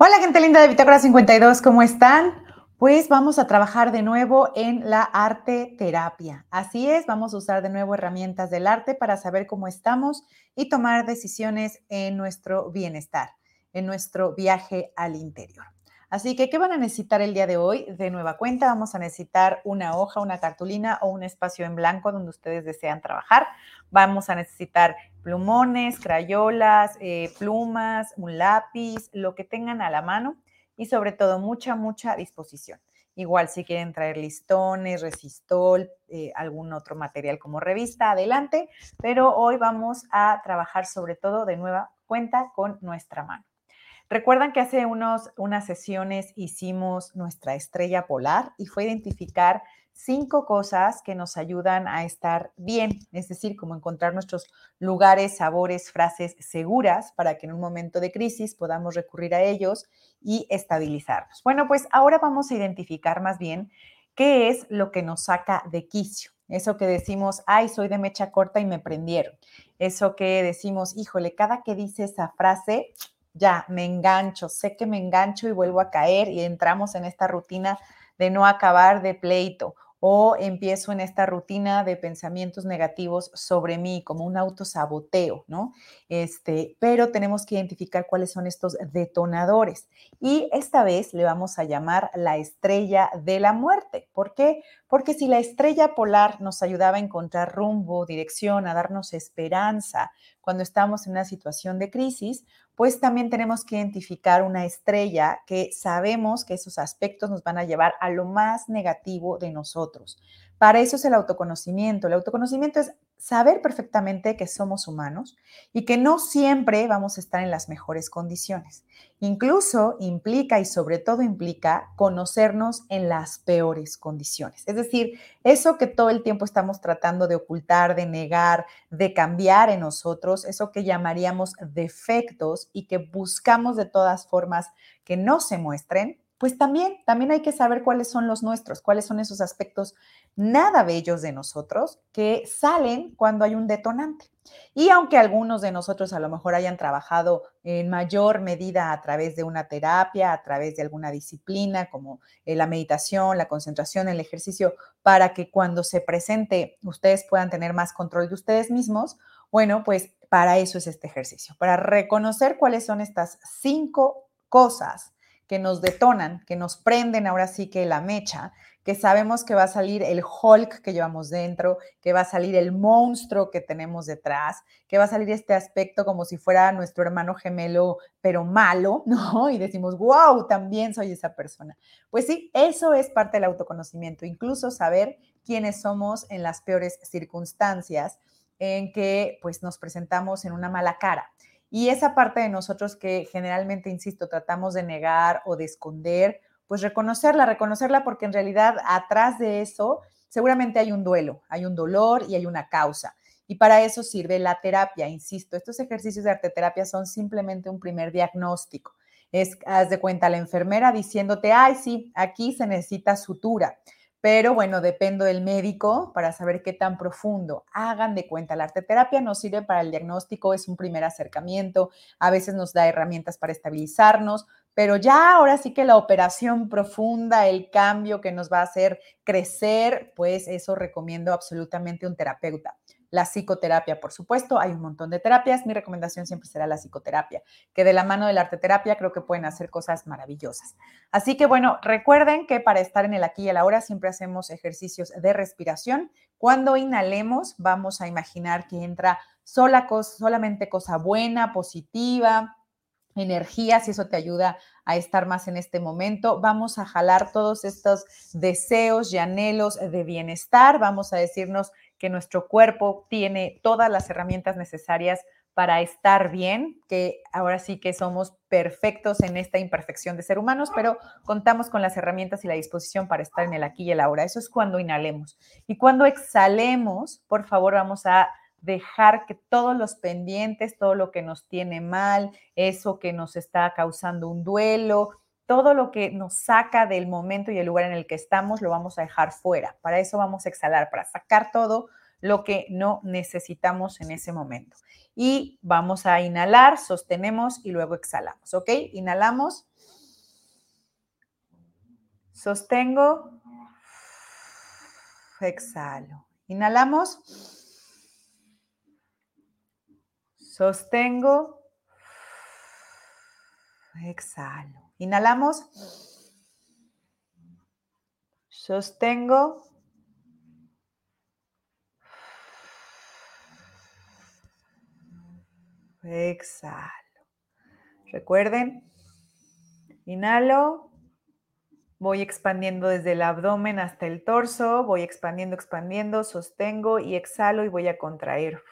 Hola gente linda de Bitácora 52, ¿cómo están? Pues vamos a trabajar de nuevo en la arte terapia. Así es, vamos a usar de nuevo herramientas del arte para saber cómo estamos y tomar decisiones en nuestro bienestar, en nuestro viaje al interior. Así que, ¿qué van a necesitar el día de hoy? De nueva cuenta, vamos a necesitar una hoja, una cartulina o un espacio en blanco donde ustedes desean trabajar. Vamos a necesitar plumones, crayolas, eh, plumas, un lápiz, lo que tengan a la mano y sobre todo mucha, mucha disposición. Igual si quieren traer listones, resistol, eh, algún otro material como revista, adelante, pero hoy vamos a trabajar sobre todo de nueva cuenta con nuestra mano. Recuerdan que hace unos, unas sesiones hicimos nuestra estrella polar y fue identificar cinco cosas que nos ayudan a estar bien, es decir, como encontrar nuestros lugares, sabores, frases seguras para que en un momento de crisis podamos recurrir a ellos y estabilizarnos. Bueno, pues ahora vamos a identificar más bien qué es lo que nos saca de quicio. Eso que decimos, ay, soy de mecha corta y me prendieron. Eso que decimos, híjole, cada que dice esa frase, ya me engancho, sé que me engancho y vuelvo a caer y entramos en esta rutina de no acabar de pleito o empiezo en esta rutina de pensamientos negativos sobre mí, como un autosaboteo, ¿no? Este, pero tenemos que identificar cuáles son estos detonadores. Y esta vez le vamos a llamar la estrella de la muerte. ¿Por qué? Porque si la estrella polar nos ayudaba a encontrar rumbo, dirección, a darnos esperanza cuando estamos en una situación de crisis, pues también tenemos que identificar una estrella que sabemos que esos aspectos nos van a llevar a lo más negativo de nosotros. Para eso es el autoconocimiento. El autoconocimiento es saber perfectamente que somos humanos y que no siempre vamos a estar en las mejores condiciones. Incluso implica y sobre todo implica conocernos en las peores condiciones. Es decir, eso que todo el tiempo estamos tratando de ocultar, de negar, de cambiar en nosotros, eso que llamaríamos defectos y que buscamos de todas formas que no se muestren, pues también, también hay que saber cuáles son los nuestros, cuáles son esos aspectos nada bellos de nosotros que salen cuando hay un detonante. Y aunque algunos de nosotros a lo mejor hayan trabajado en mayor medida a través de una terapia, a través de alguna disciplina como eh, la meditación, la concentración, el ejercicio, para que cuando se presente ustedes puedan tener más control de ustedes mismos, bueno, pues para eso es este ejercicio, para reconocer cuáles son estas cinco cosas que nos detonan, que nos prenden ahora sí que la mecha, que sabemos que va a salir el Hulk que llevamos dentro, que va a salir el monstruo que tenemos detrás, que va a salir este aspecto como si fuera nuestro hermano gemelo, pero malo, ¿no? Y decimos, wow, también soy esa persona. Pues sí, eso es parte del autoconocimiento, incluso saber quiénes somos en las peores circunstancias en que pues nos presentamos en una mala cara. Y esa parte de nosotros que generalmente, insisto, tratamos de negar o de esconder, pues reconocerla, reconocerla porque en realidad atrás de eso seguramente hay un duelo, hay un dolor y hay una causa. Y para eso sirve la terapia, insisto, estos ejercicios de arteterapia son simplemente un primer diagnóstico. Es, haz de cuenta, la enfermera diciéndote, ay, sí, aquí se necesita sutura. Pero bueno, dependo del médico para saber qué tan profundo. Hagan de cuenta, la arteterapia nos sirve para el diagnóstico, es un primer acercamiento, a veces nos da herramientas para estabilizarnos, pero ya ahora sí que la operación profunda, el cambio que nos va a hacer crecer, pues eso recomiendo absolutamente un terapeuta. La psicoterapia, por supuesto, hay un montón de terapias. Mi recomendación siempre será la psicoterapia, que de la mano de la arteterapia creo que pueden hacer cosas maravillosas. Así que bueno, recuerden que para estar en el aquí y el ahora siempre hacemos ejercicios de respiración. Cuando inhalemos, vamos a imaginar que entra sola solamente cosa buena, positiva, energía, si eso te ayuda a estar más en este momento. Vamos a jalar todos estos deseos y anhelos de bienestar. Vamos a decirnos que nuestro cuerpo tiene todas las herramientas necesarias para estar bien, que ahora sí que somos perfectos en esta imperfección de ser humanos, pero contamos con las herramientas y la disposición para estar en el aquí y el ahora. Eso es cuando inhalemos. Y cuando exhalemos, por favor, vamos a dejar que todos los pendientes, todo lo que nos tiene mal, eso que nos está causando un duelo, todo lo que nos saca del momento y el lugar en el que estamos lo vamos a dejar fuera. Para eso vamos a exhalar, para sacar todo lo que no necesitamos en ese momento. Y vamos a inhalar, sostenemos y luego exhalamos, ¿ok? Inhalamos Sostengo. Exhalo. Inhalamos. Sostengo. Exhalo. Inhalamos. Sostengo. Exhalo. Recuerden, inhalo, voy expandiendo desde el abdomen hasta el torso, voy expandiendo, expandiendo, sostengo y exhalo y voy a contraer.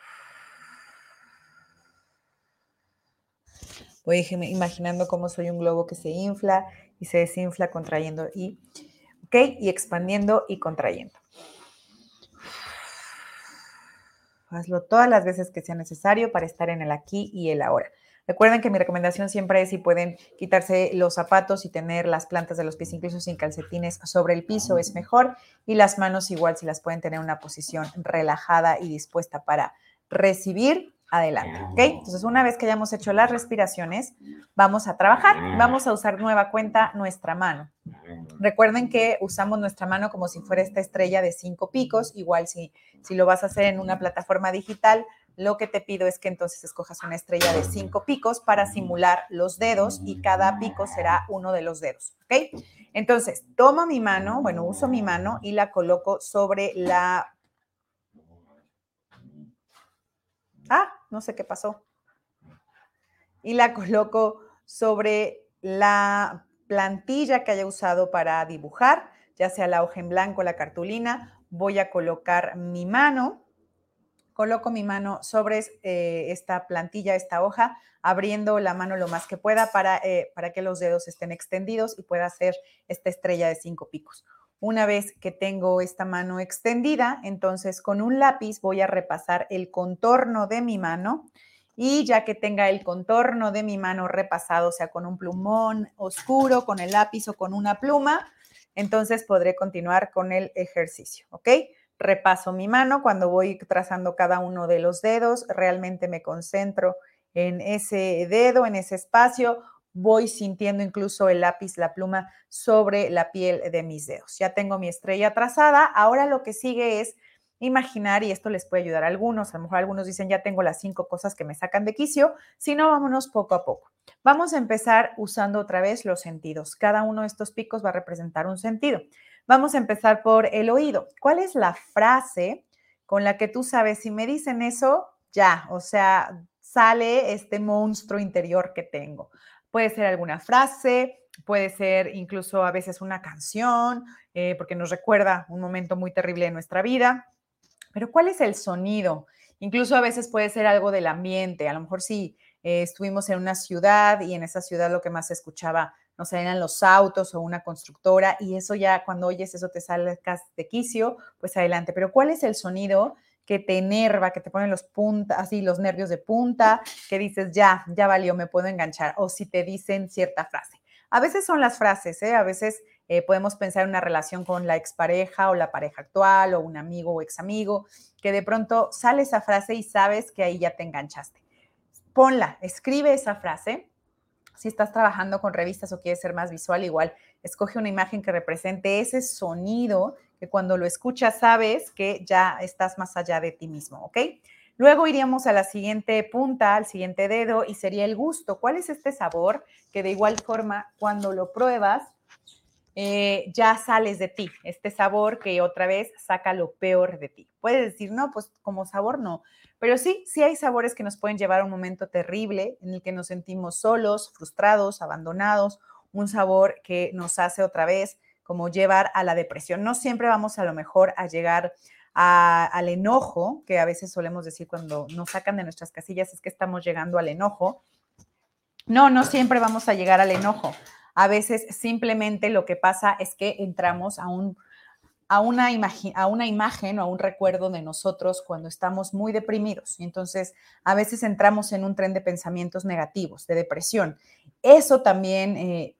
Voy imaginando cómo soy un globo que se infla y se desinfla contrayendo y, ¿ok? Y expandiendo y contrayendo. Hazlo todas las veces que sea necesario para estar en el aquí y el ahora. Recuerden que mi recomendación siempre es si pueden quitarse los zapatos y tener las plantas de los pies incluso sin calcetines sobre el piso es mejor y las manos igual si las pueden tener en una posición relajada y dispuesta para recibir adelante, ¿ok? Entonces, una vez que hayamos hecho las respiraciones, vamos a trabajar. Vamos a usar nueva cuenta nuestra mano. Recuerden que usamos nuestra mano como si fuera esta estrella de cinco picos. Igual si, si lo vas a hacer en una plataforma digital, lo que te pido es que entonces escojas una estrella de cinco picos para simular los dedos y cada pico será uno de los dedos, ¿ok? Entonces, tomo mi mano, bueno, uso mi mano y la coloco sobre la Ah, no sé qué pasó. Y la coloco sobre la plantilla que haya usado para dibujar, ya sea la hoja en blanco, la cartulina. Voy a colocar mi mano. Coloco mi mano sobre eh, esta plantilla, esta hoja, abriendo la mano lo más que pueda para, eh, para que los dedos estén extendidos y pueda hacer esta estrella de cinco picos. Una vez que tengo esta mano extendida, entonces con un lápiz voy a repasar el contorno de mi mano y ya que tenga el contorno de mi mano repasado, sea con un plumón oscuro, con el lápiz o con una pluma, entonces podré continuar con el ejercicio, ¿ok? Repaso mi mano cuando voy trazando cada uno de los dedos, realmente me concentro en ese dedo, en ese espacio voy sintiendo incluso el lápiz, la pluma sobre la piel de mis dedos. Ya tengo mi estrella trazada. Ahora lo que sigue es imaginar, y esto les puede ayudar a algunos, a lo mejor algunos dicen, ya tengo las cinco cosas que me sacan de quicio, si no, vámonos poco a poco. Vamos a empezar usando otra vez los sentidos. Cada uno de estos picos va a representar un sentido. Vamos a empezar por el oído. ¿Cuál es la frase con la que tú sabes, si me dicen eso, ya, o sea, sale este monstruo interior que tengo? Puede ser alguna frase, puede ser incluso a veces una canción, eh, porque nos recuerda un momento muy terrible de nuestra vida. Pero ¿cuál es el sonido? Incluso a veces puede ser algo del ambiente. A lo mejor si eh, estuvimos en una ciudad y en esa ciudad lo que más se escuchaba, no sé, eran los autos o una constructora y eso ya cuando oyes eso te sale de quicio, pues adelante. Pero ¿cuál es el sonido que te enerva, que te ponen los puntas, así los nervios de punta, que dices, ya, ya valió, me puedo enganchar, o si te dicen cierta frase. A veces son las frases, ¿eh? a veces eh, podemos pensar en una relación con la expareja o la pareja actual o un amigo o ex amigo, que de pronto sale esa frase y sabes que ahí ya te enganchaste. Ponla, escribe esa frase. Si estás trabajando con revistas o quieres ser más visual, igual escoge una imagen que represente ese sonido que cuando lo escuchas sabes que ya estás más allá de ti mismo, ¿ok? Luego iríamos a la siguiente punta, al siguiente dedo, y sería el gusto. ¿Cuál es este sabor que de igual forma cuando lo pruebas eh, ya sales de ti? Este sabor que otra vez saca lo peor de ti. Puedes decir, no, pues como sabor no. Pero sí, sí hay sabores que nos pueden llevar a un momento terrible en el que nos sentimos solos, frustrados, abandonados, un sabor que nos hace otra vez como llevar a la depresión. No siempre vamos a lo mejor a llegar al enojo, que a veces solemos decir cuando nos sacan de nuestras casillas es que estamos llegando al enojo. No, no siempre vamos a llegar al enojo. A veces simplemente lo que pasa es que entramos a, un, a, una, a una imagen o a un recuerdo de nosotros cuando estamos muy deprimidos. Entonces a veces entramos en un tren de pensamientos negativos, de depresión. Eso también eh,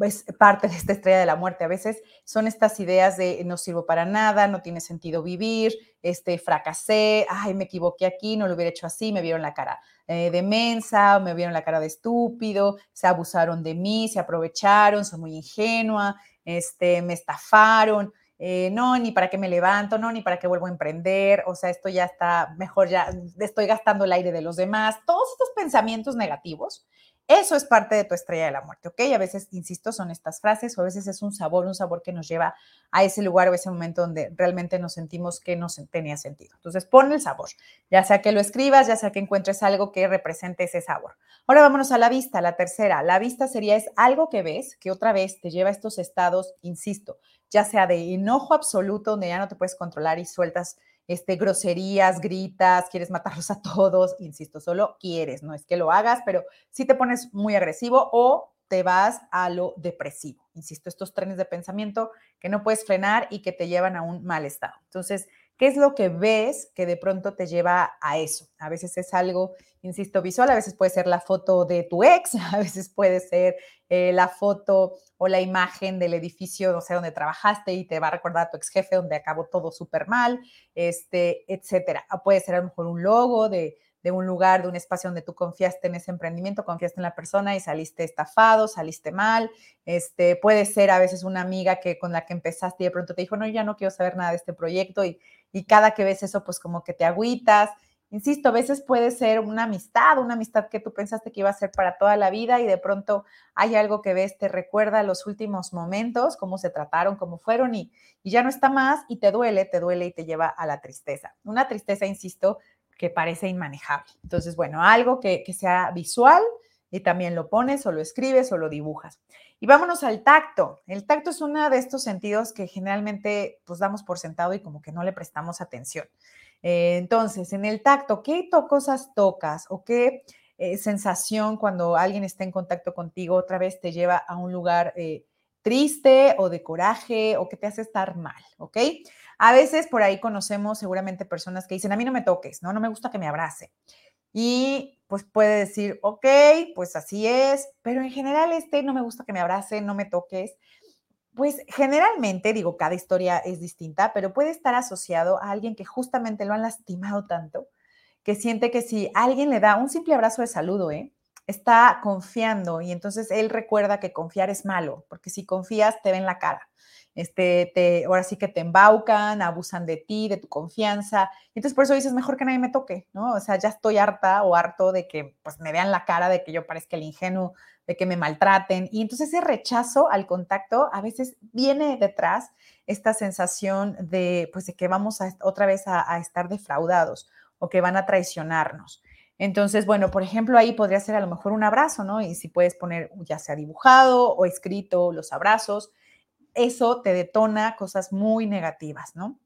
es parte de esta estrella de la muerte. A veces son estas ideas de no sirvo para nada, no tiene sentido vivir, este, fracasé, ay, me equivoqué aquí, no lo hubiera hecho así, me vieron la cara eh, de mensa, me vieron la cara de estúpido, se abusaron de mí, se aprovecharon, soy muy ingenua, este, me estafaron. Eh, no, ni para qué me levanto, no, ni para qué vuelvo a emprender, o sea, esto ya está mejor, ya estoy gastando el aire de los demás, todos estos pensamientos negativos eso es parte de tu estrella de la muerte, ¿ok? A veces, insisto, son estas frases o a veces es un sabor, un sabor que nos lleva a ese lugar o ese momento donde realmente nos sentimos que no tenía sentido. Entonces, pon el sabor, ya sea que lo escribas, ya sea que encuentres algo que represente ese sabor. Ahora vámonos a la vista, la tercera. La vista sería es algo que ves que otra vez te lleva a estos estados, insisto, ya sea de enojo absoluto, donde ya no te puedes controlar y sueltas este, groserías, gritas, quieres matarlos a todos, insisto, solo quieres, no es que lo hagas, pero si te pones muy agresivo o te vas a lo depresivo. Insisto, estos trenes de pensamiento que no puedes frenar y que te llevan a un mal estado. Entonces, ¿Qué es lo que ves que de pronto te lleva a eso? A veces es algo, insisto, visual, a veces puede ser la foto de tu ex, a veces puede ser eh, la foto o la imagen del edificio, no sé, donde trabajaste y te va a recordar a tu ex jefe donde acabó todo súper mal, este, etcétera. Puede ser a lo mejor un logo de, de un lugar, de un espacio donde tú confiaste en ese emprendimiento, confiaste en la persona y saliste estafado, saliste mal. Este, puede ser a veces una amiga que con la que empezaste y de pronto te dijo, no, ya no quiero saber nada de este proyecto y, y cada que ves eso, pues como que te agüitas. Insisto, a veces puede ser una amistad, una amistad que tú pensaste que iba a ser para toda la vida y de pronto hay algo que ves, te recuerda los últimos momentos, cómo se trataron, cómo fueron y, y ya no está más y te duele, te duele y te lleva a la tristeza. Una tristeza, insisto, que parece inmanejable. Entonces, bueno, algo que, sea visual y también lo pones o lo escribes o lo dibujas. Y vámonos al tacto. El tacto es uno de estos sentidos que generalmente pues damos por sentado y como que no le prestamos atención. Eh, entonces, en el tacto, ¿qué cosas tocas o qué eh, sensación cuando alguien está en contacto contigo otra vez te lleva a un lugar eh, triste o de coraje o que te hace estar mal, ¿ok? A veces por ahí conocemos seguramente personas que dicen, a mí no me toques, ¿no? No me gusta que me abrace. Y pues puede decir, ok, pues así es, pero en general este no me gusta que me abrace, no me toques. Pues generalmente, digo, cada historia es distinta, pero puede estar asociado a alguien que justamente lo han lastimado tanto, que siente que si alguien le da un simple abrazo de saludo, ¿eh? Está confiando y entonces él recuerda que confiar es malo, porque si confías te ven la cara este, te, ahora sí que te embaucan, abusan de ti, de tu confianza. Entonces, por eso dices, mejor que nadie me toque, ¿no? O sea, ya estoy harta o harto de que pues me vean la cara, de que yo parezca el ingenuo, de que me maltraten. Y entonces ese rechazo al contacto a veces viene detrás esta sensación de, pues, de que vamos a, otra vez a estar defraudados o que van a traicionarnos. Entonces, bueno, por ejemplo, ahí podría ser a lo mejor un abrazo, ¿no? Y si puedes poner ya sea dibujado o escrito los abrazos, eso te detona cosas muy negativas, ¿no?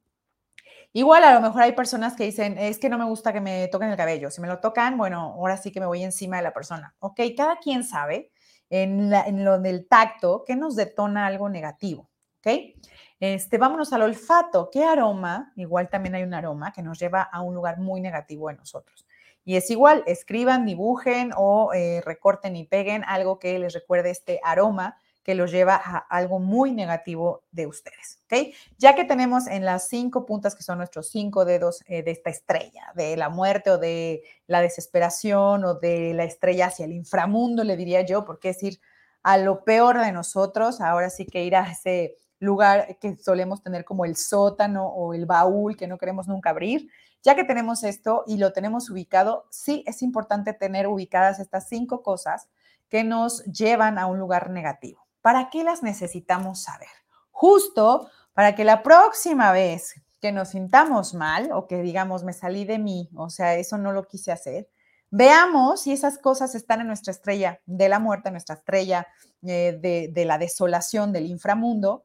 Igual a lo mejor hay personas que dicen, es que no me gusta que me toquen el cabello. Si me lo tocan, bueno, ahora sí que me voy encima de la persona. Ok, cada quien sabe en, lo del tacto que nos detona algo negativo. Ok, este, vámonos al olfato. ¿Qué aroma? Igual también hay un aroma que nos lleva a un lugar muy negativo en nosotros. Y es igual, escriban, dibujen o eh, recorten y peguen algo que les recuerde este aroma que los lleva a algo muy negativo de ustedes, ¿ok? Ya que tenemos en las cinco puntas que son nuestros cinco dedos eh, de esta estrella, de la muerte o de la desesperación o de la estrella hacia el inframundo, le diría yo, porque es ir a lo peor de nosotros, ahora sí que ir a ese lugar que solemos tener como el sótano o el baúl que no queremos nunca abrir. Ya que tenemos esto y lo tenemos ubicado, sí es importante tener ubicadas estas cinco cosas que nos llevan a un lugar negativo. ¿Para qué las necesitamos saber? Justo para que la próxima vez que nos sintamos mal o que digamos me salí de mí, o sea, eso no lo quise hacer, veamos si esas cosas están en nuestra estrella de la muerte, nuestra estrella eh, de, de la desolación del inframundo.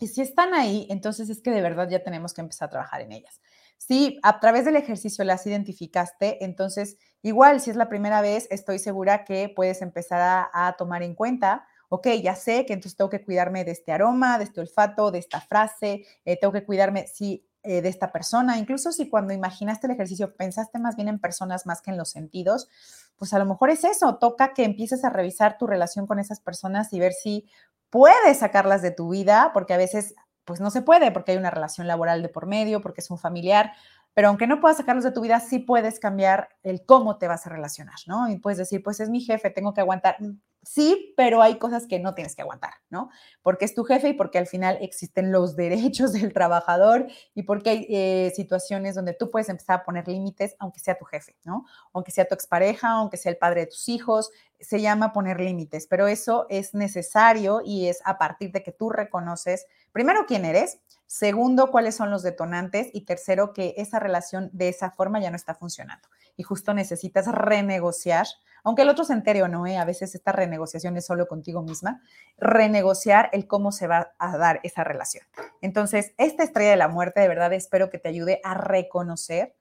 Y si están ahí, entonces es que de verdad ya tenemos que empezar a trabajar en ellas. Si a través del ejercicio las identificaste, entonces igual si es la primera vez, estoy segura que puedes empezar a, tomar en cuenta ok, ya sé que entonces tengo que cuidarme de este aroma, de este olfato, de esta frase, eh, tengo que cuidarme. Si eh, de esta persona, incluso si cuando imaginaste el ejercicio pensaste más bien en personas más que en los sentidos, pues a lo mejor es eso, toca que empieces a revisar tu relación con esas personas y ver si puedes sacarlas de tu vida, porque a veces pues no se puede, porque hay una relación laboral de por medio, porque es un familiar, pero aunque no puedas sacarlos de tu vida, sí puedes cambiar el cómo te vas a relacionar, ¿no? Y puedes decir, pues es mi jefe, tengo que aguantar. Mm, sí, pero hay cosas que no tienes que aguantar, ¿no? Porque es tu jefe y porque al final existen los derechos del trabajador y porque hay eh, situaciones donde tú puedes empezar a poner límites, aunque sea tu jefe, ¿no? Aunque sea tu expareja, aunque sea el padre de tus hijos, se llama poner límites, pero eso es necesario y es a partir de que tú reconoces, primero, quién eres, Segundo, cuáles son los detonantes. Y tercero, que esa relación de esa forma ya no está funcionando. Y justo necesitas renegociar, aunque el otro se entere o no, ¿eh? a veces esta renegociación es solo contigo misma, renegociar el cómo se va a dar esa relación. Entonces, esta estrella de la muerte, de verdad, espero que te ayude a reconocer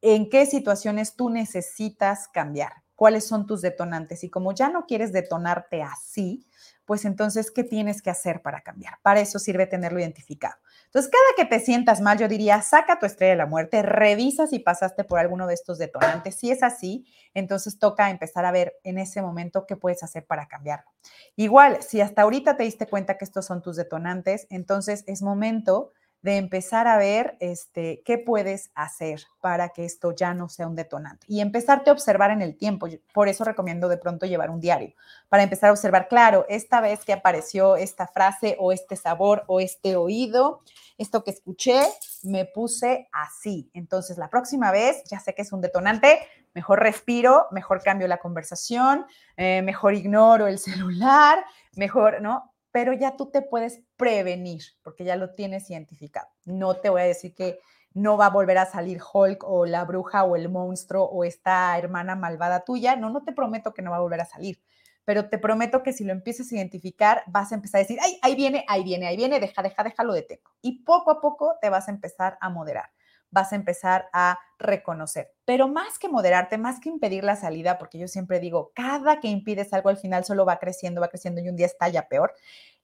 en qué situaciones tú necesitas cambiar, cuáles son tus detonantes. Y como ya no quieres detonarte así, pues entonces, ¿qué tienes que hacer para cambiar? Para eso sirve tenerlo identificado. Entonces, cada que te sientas mal, yo diría, saca tu estrella de la muerte, revisa si pasaste por alguno de estos detonantes. Si es así, entonces toca empezar a ver en ese momento qué puedes hacer para cambiarlo. Igual, si hasta ahorita te diste cuenta que estos son tus detonantes, entonces es momento de empezar a ver este, qué puedes hacer para que esto ya no sea un detonante y empezarte a observar en el tiempo. Por eso recomiendo de pronto llevar un diario, para empezar a observar, claro, esta vez que apareció esta frase o este sabor o este oído, esto que escuché, me puse así. Entonces, la próxima vez, ya sé que es un detonante, mejor respiro, mejor cambio la conversación, eh, mejor ignoro el celular, mejor, ¿no? pero ya tú te puedes prevenir porque ya lo tienes identificado. No te voy a decir que no va a volver a salir Hulk o la bruja o el monstruo o esta hermana malvada tuya. No, no te prometo que no va a volver a salir, pero te prometo que si lo empiezas a identificar, vas a empezar a decir, ay, ahí viene, ahí viene, ahí viene, deja, deja, deja, lo detengo. Y poco a poco te vas a empezar a moderar vas a empezar a reconocer. Pero más que moderarte, más que impedir la salida, porque yo siempre digo, cada que impides algo al final solo va creciendo, va creciendo y un día está ya peor.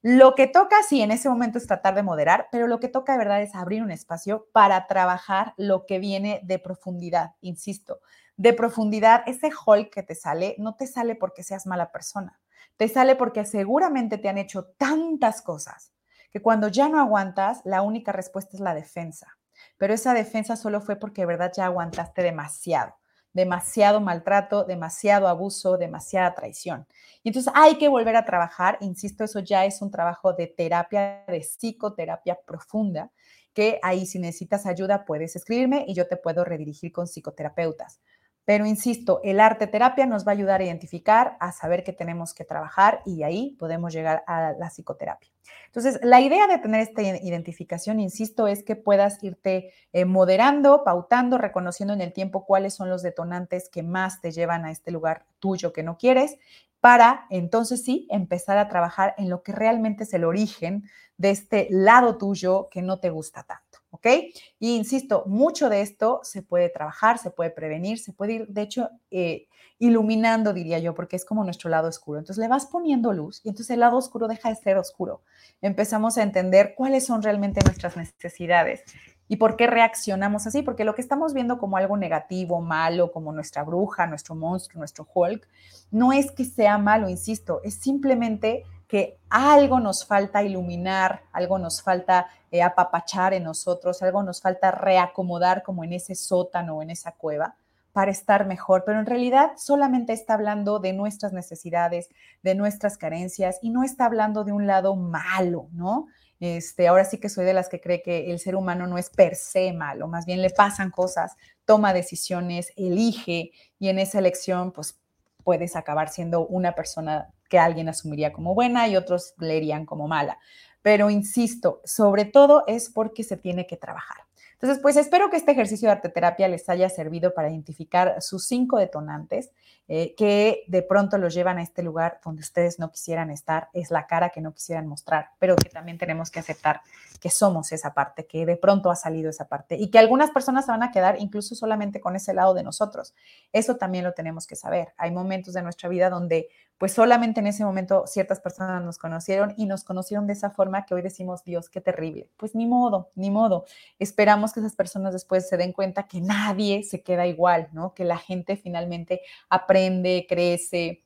Lo que toca, sí, en ese momento es tratar de moderar, pero lo que toca de verdad es abrir un espacio para trabajar lo que viene de profundidad, insisto. De profundidad, ese hall que te sale, no te sale porque seas mala persona, te sale porque seguramente te han hecho tantas cosas que cuando ya no aguantas, la única respuesta es la defensa pero esa defensa solo fue porque de verdad ya aguantaste demasiado, demasiado maltrato, demasiado abuso, demasiada traición. Y entonces hay que volver a trabajar, insisto, eso ya es un trabajo de terapia, de psicoterapia profunda, que ahí si necesitas ayuda puedes escribirme y yo te puedo redirigir con psicoterapeutas. Pero insisto, el arte terapia nos va a ayudar a identificar, a saber que tenemos que trabajar y ahí podemos llegar a la psicoterapia. Entonces, la idea de tener esta identificación, insisto, es que puedas irte eh, moderando, pautando, reconociendo en el tiempo cuáles son los detonantes que más te llevan a este lugar tuyo que no quieres, para entonces sí empezar a trabajar en lo que realmente es el origen de este lado tuyo que no te gusta tanto. ¿Ok? Y insisto, mucho de esto se puede trabajar, se puede prevenir, se puede ir, de hecho, eh, iluminando, diría yo, porque es como nuestro lado oscuro. Entonces le vas poniendo luz y entonces el lado oscuro deja de ser oscuro. Empezamos a entender cuáles son realmente nuestras necesidades y por qué reaccionamos así, porque lo que estamos viendo como algo negativo, malo, como nuestra bruja, nuestro monstruo, nuestro Hulk, no es que sea malo, insisto, es simplemente que algo nos falta iluminar, algo nos falta eh, apapachar en nosotros, algo nos falta reacomodar como en ese sótano o en esa cueva para estar mejor, pero en realidad solamente está hablando de nuestras necesidades, de nuestras carencias y no está hablando de un lado malo, ¿no? Este, ahora sí que soy de las que cree que el ser humano no es per se malo, más bien le pasan cosas, toma decisiones, elige y en esa elección pues puedes acabar siendo una persona que alguien asumiría como buena y otros leerían como mala. Pero insisto, sobre todo es porque se tiene que trabajar. Entonces, pues espero que este ejercicio de arte terapia les haya servido para identificar sus cinco detonantes. Eh, que de pronto los llevan a este lugar donde ustedes no quisieran estar, es la cara que no quisieran mostrar, pero que también tenemos que aceptar que somos esa parte, que de pronto ha salido esa parte y que algunas personas se van a quedar incluso solamente con ese lado de nosotros. Eso también lo tenemos que saber. Hay momentos de nuestra vida donde pues solamente en ese momento ciertas personas nos conocieron y nos conocieron de esa forma que hoy decimos, Dios, qué terrible. Pues ni modo, ni modo. Esperamos que esas personas después se den cuenta que nadie se queda igual, ¿no? Que la gente finalmente aprende, crece,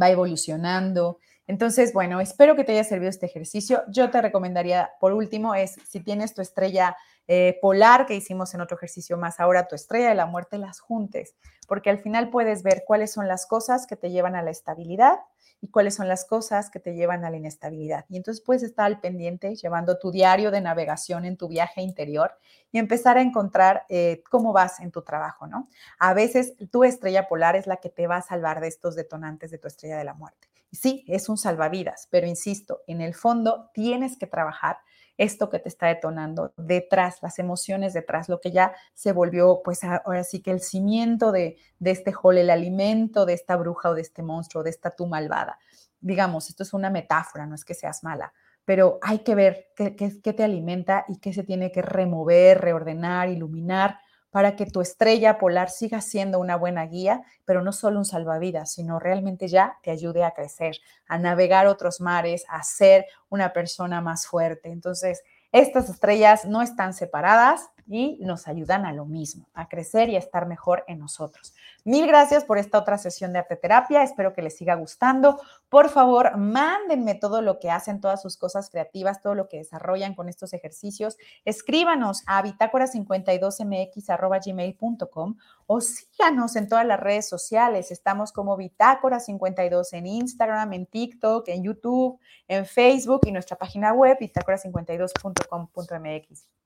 va evolucionando. Entonces, bueno, espero que te haya servido este ejercicio. Yo te recomendaría, por último, es si tienes tu estrella eh, polar que hicimos en otro ejercicio más, ahora tu estrella de la muerte las juntes, porque al final puedes ver cuáles son las cosas que te llevan a la estabilidad y cuáles son las cosas que te llevan a la inestabilidad. Y entonces puedes estar al pendiente llevando tu diario de navegación en tu viaje interior y empezar a encontrar eh, cómo vas en tu trabajo, ¿no? A veces tu estrella polar es la que te va a salvar de estos detonantes de tu estrella de la muerte. Sí, es un salvavidas, pero insisto, en el fondo tienes que trabajar esto que te está detonando detrás, las emociones detrás, lo que ya se volvió, pues ahora sí que el cimiento de, este hall, el alimento de esta bruja o de este monstruo, de esta tú malvada. Digamos, esto es una metáfora, no es que seas mala, pero hay que ver qué, qué te alimenta y qué se tiene que remover, reordenar, iluminar para que tu estrella polar siga siendo una buena guía, pero no solo un salvavidas, sino realmente ya te ayude a crecer, a navegar otros mares, a ser una persona más fuerte. Entonces, estas estrellas no están separadas y nos ayudan a lo mismo, a crecer y a estar mejor en nosotros. Mil gracias por esta otra sesión de arte terapia. Espero que les siga gustando. Por favor, mándenme todo lo que hacen, todas sus cosas creativas, todo lo que desarrollan con estos ejercicios. Escríbanos a bitácora52mx.gmail.com o síganos en todas las redes sociales. Estamos como Bitácora52 en Instagram, en TikTok, en YouTube, en Facebook y nuestra página web bitácora52.com.mx.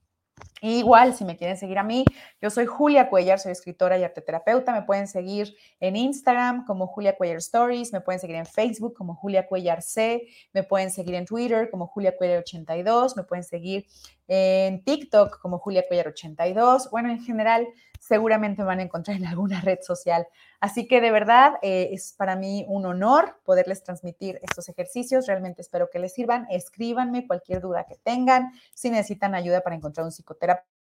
Igual, si me quieren seguir a mí, yo soy Julia Cuellar, soy escritora y arteterapeuta. Me pueden seguir en Instagram como Julia Cuellar Stories, me pueden seguir en Facebook como Julia Cuellar C, me pueden seguir en Twitter como Julia Cuellar 82, me pueden seguir en TikTok como Julia Cuellar 82. Bueno, en general, seguramente van a encontrar en alguna red social. Así que de verdad eh, es para mí un honor poderles transmitir estos ejercicios. Realmente espero que les sirvan. Escríbanme cualquier duda que tengan. Si necesitan ayuda para encontrar un psicoterapeuta